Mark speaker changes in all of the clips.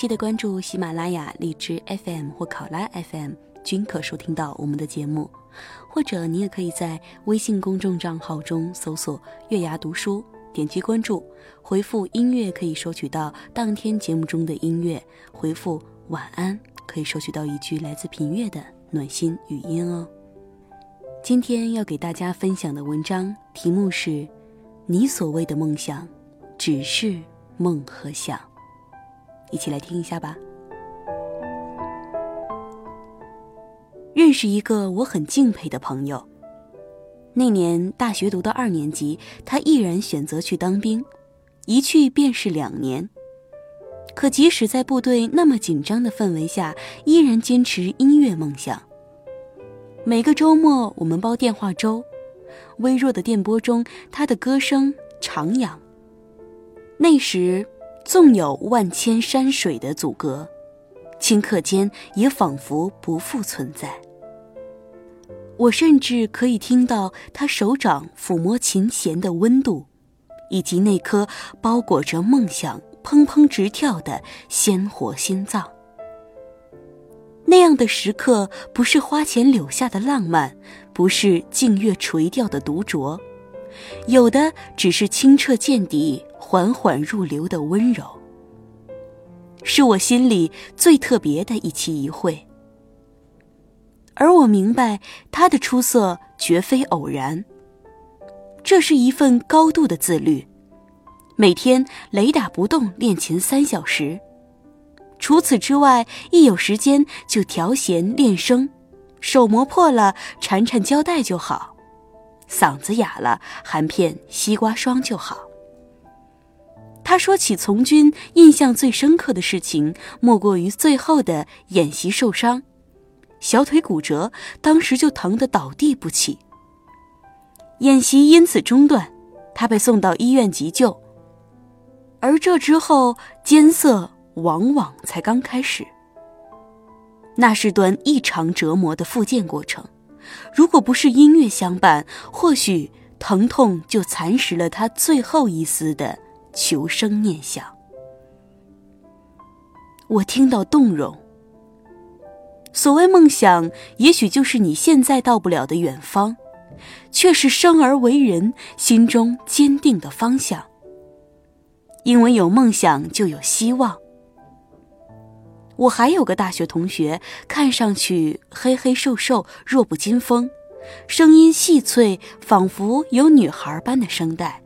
Speaker 1: 记得关注喜马拉雅、荔枝 FM 或考拉 FM，均可收听到我们的节目。或者你也可以在微信公众账号中搜索“月牙读书”，点击关注，回复“音乐”可以收取到当天节目中的音乐；回复“晚安”可以收取到一句来自品月的暖心语音哦。今天要给大家分享的文章题目是。你所谓的梦想，只是梦和想。一起来听一下吧。认识一个我很敬佩的朋友。那年大学读到二年级，他毅然选择去当兵，一去便是两年。可即使在部队那么紧张的氛围下，依然坚持音乐梦想。每个周末，我们煲电话粥。微弱的电波中，他的歌声徜徉。那时，纵有万千山水的阻隔，顷刻间也仿佛不复存在。我甚至可以听到他手掌抚摸琴弦的温度，以及那颗包裹着梦想砰砰直跳的鲜活心脏。那样的时刻，不是花前柳下的浪漫，不是静月垂钓的独酌，有的只是清澈见底、缓缓入流的温柔。是我心里最特别的一期一会，而我明白他的出色绝非偶然，这是一份高度的自律，每天雷打不动练琴三小时。除此之外，一有时间就调弦练声，手磨破了缠缠胶带就好，嗓子哑了含片西瓜霜就好。他说起从军印象最深刻的事情，莫过于最后的演习受伤，小腿骨折，当时就疼得倒地不起。演习因此中断，他被送到医院急救，而这之后艰涩。往往才刚开始，那是段异常折磨的复健过程。如果不是音乐相伴，或许疼痛就蚕食了他最后一丝的求生念想。我听到动容。所谓梦想，也许就是你现在到不了的远方，却是生而为人心中坚定的方向。因为有梦想，就有希望。我还有个大学同学，看上去黑黑瘦瘦、弱不禁风，声音细脆，仿佛有女孩般的声带。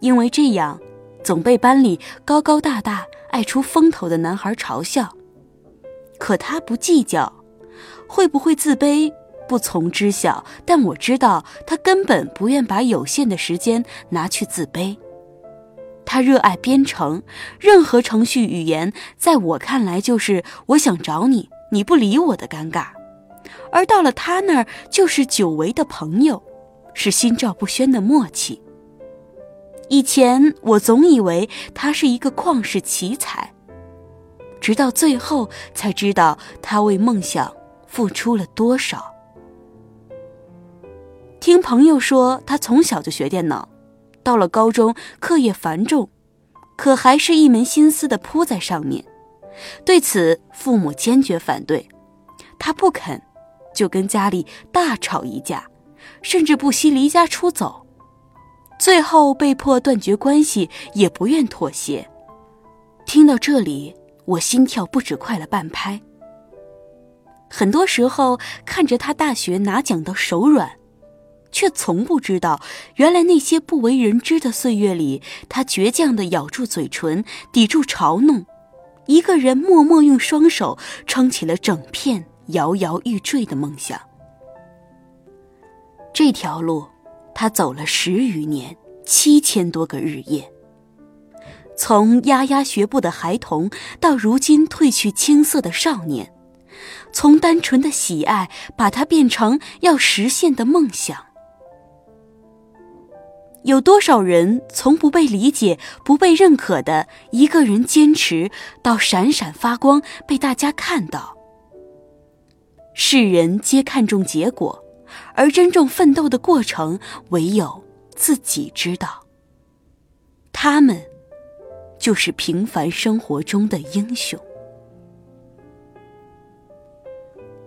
Speaker 1: 因为这样，总被班里高高大大、爱出风头的男孩嘲笑。可他不计较，会不会自卑，不从知晓。但我知道，他根本不愿把有限的时间拿去自卑。他热爱编程，任何程序语言在我看来就是我想找你，你不理我的尴尬；而到了他那儿，就是久违的朋友，是心照不宣的默契。以前我总以为他是一个旷世奇才，直到最后才知道他为梦想付出了多少。听朋友说，他从小就学电脑。到了高中，课业繁重，可还是一门心思的扑在上面。对此，父母坚决反对，他不肯，就跟家里大吵一架，甚至不惜离家出走，最后被迫断绝关系，也不愿妥协。听到这里，我心跳不止快了半拍。很多时候，看着他大学拿奖到手软。却从不知道，原来那些不为人知的岁月里，他倔强地咬住嘴唇，抵住嘲弄，一个人默默用双手撑起了整片摇摇欲坠的梦想。这条路，他走了十余年，七千多个日夜。从牙牙学步的孩童到如今褪去青涩的少年，从单纯的喜爱把它变成要实现的梦想。有多少人从不被理解、不被认可的一个人坚持到闪闪发光，被大家看到？世人皆看重结果，而真正奋斗的过程，唯有自己知道。他们，就是平凡生活中的英雄。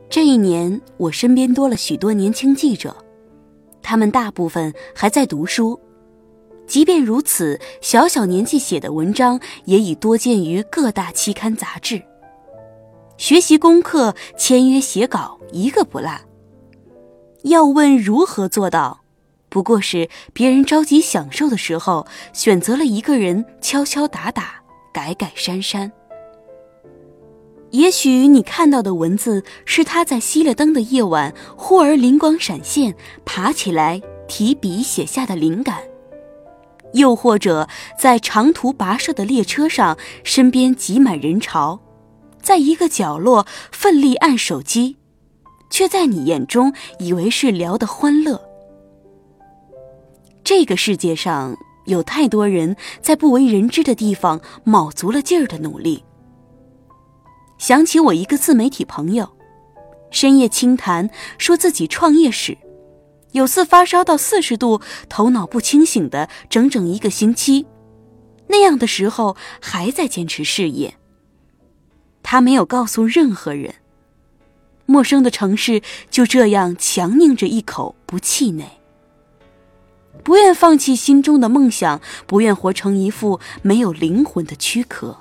Speaker 1: 这一年，我身边多了许多年轻记者，他们大部分还在读书。即便如此，小小年纪写的文章也已多见于各大期刊杂志。学习功课、签约写稿，一个不落。要问如何做到，不过是别人着急享受的时候，选择了一个人敲敲打打、改改删删。也许你看到的文字是他在熄了灯的夜晚，忽而灵光闪现，爬起来提笔写下的灵感。又或者在长途跋涉的列车上，身边挤满人潮，在一个角落奋力按手机，却在你眼中以为是聊得欢乐。这个世界上有太多人在不为人知的地方卯足了劲儿的努力。想起我一个自媒体朋友，深夜轻谈，说自己创业史。有次发烧到四十度，头脑不清醒的整整一个星期，那样的时候还在坚持事业。他没有告诉任何人。陌生的城市就这样强拧着一口不气馁，不愿放弃心中的梦想，不愿活成一副没有灵魂的躯壳。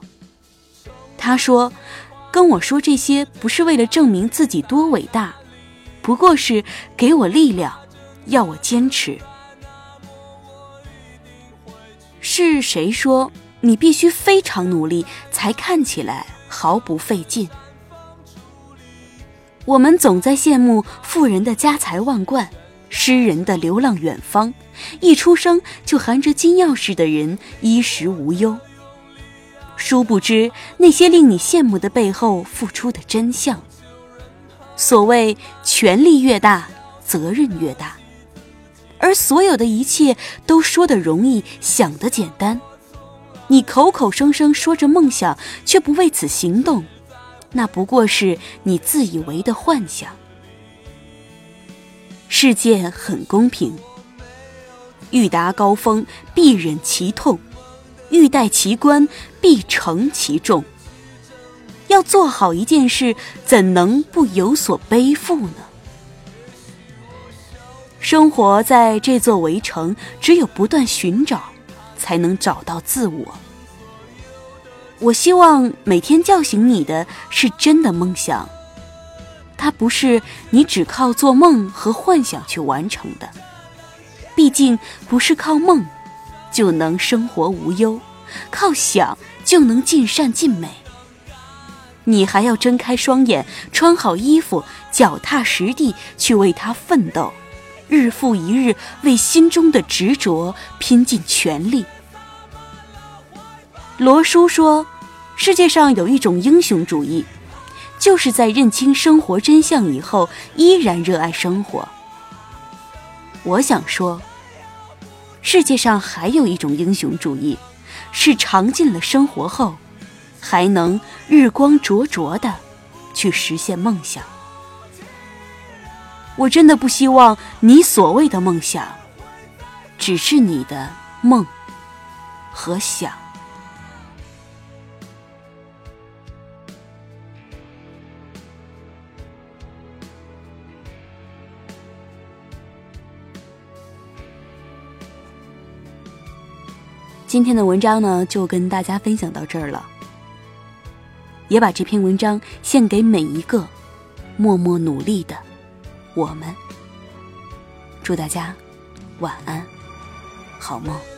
Speaker 1: 他说：“跟我说这些不是为了证明自己多伟大，不过是给我力量。”要我坚持，是谁说你必须非常努力才看起来毫不费劲？我们总在羡慕富人的家财万贯，诗人的流浪远方，一出生就含着金钥匙的人衣食无忧。殊不知那些令你羡慕的背后付出的真相。所谓权力越大，责任越大。而所有的一切都说的容易，想的简单。你口口声声说着梦想，却不为此行动，那不过是你自以为的幻想。世界很公平，欲达高峰，必忍其痛；欲戴其冠，必承其重。要做好一件事，怎能不有所背负呢？生活在这座围城，只有不断寻找，才能找到自我。我希望每天叫醒你的是真的梦想，它不是你只靠做梦和幻想去完成的。毕竟不是靠梦就能生活无忧，靠想就能尽善尽美。你还要睁开双眼，穿好衣服，脚踏实地去为它奋斗。日复一日，为心中的执着拼尽全力。罗叔说：“世界上有一种英雄主义，就是在认清生活真相以后，依然热爱生活。”我想说，世界上还有一种英雄主义，是尝尽了生活后，还能日光灼灼的去实现梦想。我真的不希望你所谓的梦想，只是你的梦和想。今天的文章呢，就跟大家分享到这儿了，也把这篇文章献给每一个默默努力的。我们祝大家晚安，好梦。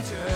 Speaker 2: 觉。